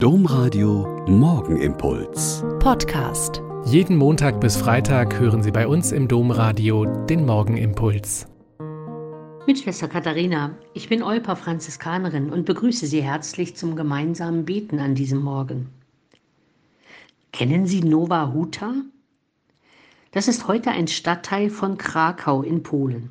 Domradio Morgenimpuls. Podcast. Jeden Montag bis Freitag hören Sie bei uns im Domradio den Morgenimpuls. Mit Schwester Katharina, ich bin Olpa Franziskanerin und begrüße Sie herzlich zum gemeinsamen Beten an diesem Morgen. Kennen Sie Nowa Huta? Das ist heute ein Stadtteil von Krakau in Polen.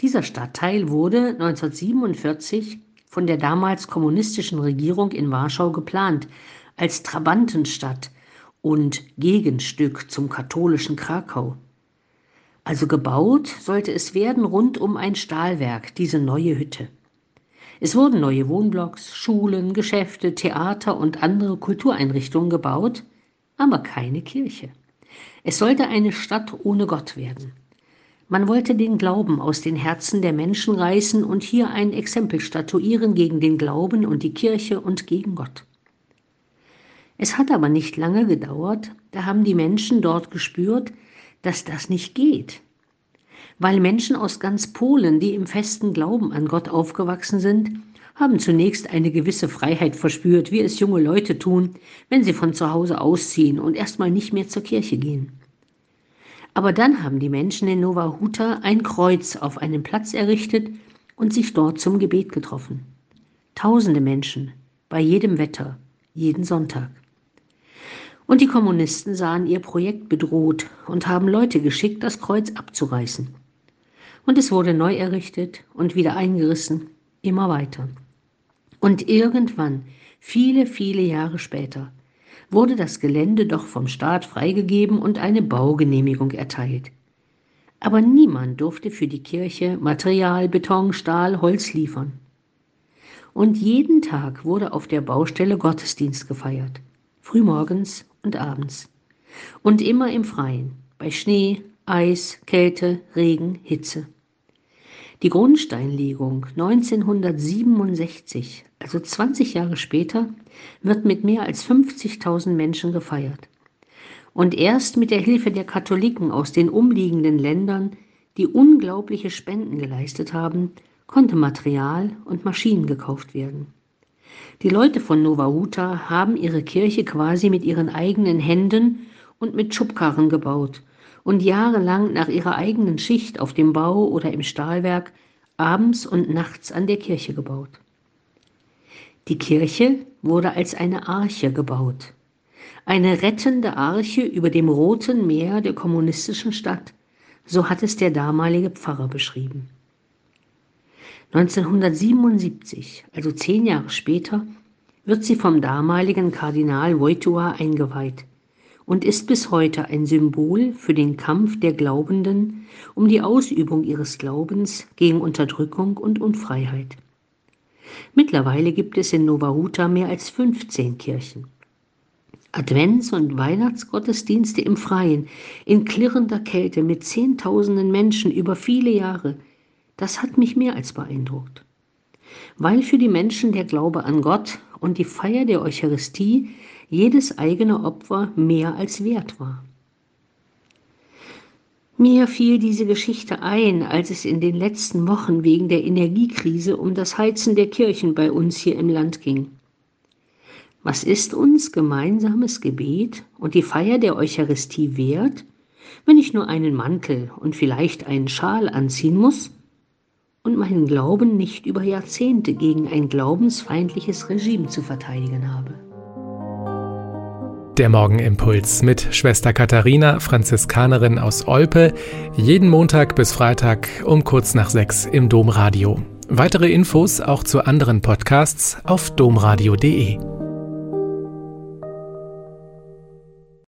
Dieser Stadtteil wurde 1947 von der damals kommunistischen Regierung in Warschau geplant, als Trabantenstadt und Gegenstück zum katholischen Krakau. Also gebaut sollte es werden rund um ein Stahlwerk, diese neue Hütte. Es wurden neue Wohnblocks, Schulen, Geschäfte, Theater und andere Kultureinrichtungen gebaut, aber keine Kirche. Es sollte eine Stadt ohne Gott werden. Man wollte den Glauben aus den Herzen der Menschen reißen und hier ein Exempel statuieren gegen den Glauben und die Kirche und gegen Gott. Es hat aber nicht lange gedauert, da haben die Menschen dort gespürt, dass das nicht geht. Weil Menschen aus ganz Polen, die im festen Glauben an Gott aufgewachsen sind, haben zunächst eine gewisse Freiheit verspürt, wie es junge Leute tun, wenn sie von zu Hause ausziehen und erstmal nicht mehr zur Kirche gehen. Aber dann haben die Menschen in Nova Huta ein Kreuz auf einem Platz errichtet und sich dort zum Gebet getroffen. Tausende Menschen, bei jedem Wetter, jeden Sonntag. Und die Kommunisten sahen ihr Projekt bedroht und haben Leute geschickt, das Kreuz abzureißen. Und es wurde neu errichtet und wieder eingerissen, immer weiter. Und irgendwann, viele, viele Jahre später, wurde das Gelände doch vom Staat freigegeben und eine Baugenehmigung erteilt. Aber niemand durfte für die Kirche Material, Beton, Stahl, Holz liefern. Und jeden Tag wurde auf der Baustelle Gottesdienst gefeiert, frühmorgens und abends. Und immer im Freien, bei Schnee, Eis, Kälte, Regen, Hitze. Die Grundsteinlegung 1967, also 20 Jahre später, wird mit mehr als 50.000 Menschen gefeiert. Und erst mit der Hilfe der Katholiken aus den umliegenden Ländern, die unglaubliche Spenden geleistet haben, konnte Material und Maschinen gekauft werden. Die Leute von Nova Huta haben ihre Kirche quasi mit ihren eigenen Händen und mit Schubkarren gebaut und jahrelang nach ihrer eigenen Schicht auf dem Bau oder im Stahlwerk abends und nachts an der Kirche gebaut. Die Kirche wurde als eine Arche gebaut, eine rettende Arche über dem Roten Meer der kommunistischen Stadt, so hat es der damalige Pfarrer beschrieben. 1977, also zehn Jahre später, wird sie vom damaligen Kardinal Wojtyła eingeweiht und ist bis heute ein Symbol für den Kampf der Glaubenden um die Ausübung ihres Glaubens gegen Unterdrückung und Unfreiheit. Mittlerweile gibt es in Nova Huta mehr als 15 Kirchen. Advents- und Weihnachtsgottesdienste im Freien, in klirrender Kälte mit Zehntausenden Menschen über viele Jahre, das hat mich mehr als beeindruckt. Weil für die Menschen der Glaube an Gott und die Feier der Eucharistie jedes eigene Opfer mehr als wert war. Mir fiel diese Geschichte ein, als es in den letzten Wochen wegen der Energiekrise um das Heizen der Kirchen bei uns hier im Land ging. Was ist uns gemeinsames Gebet und die Feier der Eucharistie wert, wenn ich nur einen Mantel und vielleicht einen Schal anziehen muss und meinen Glauben nicht über Jahrzehnte gegen ein glaubensfeindliches Regime zu verteidigen habe? Der Morgenimpuls mit Schwester Katharina, Franziskanerin aus Olpe, jeden Montag bis Freitag um kurz nach sechs im Domradio. Weitere Infos auch zu anderen Podcasts auf domradio.de.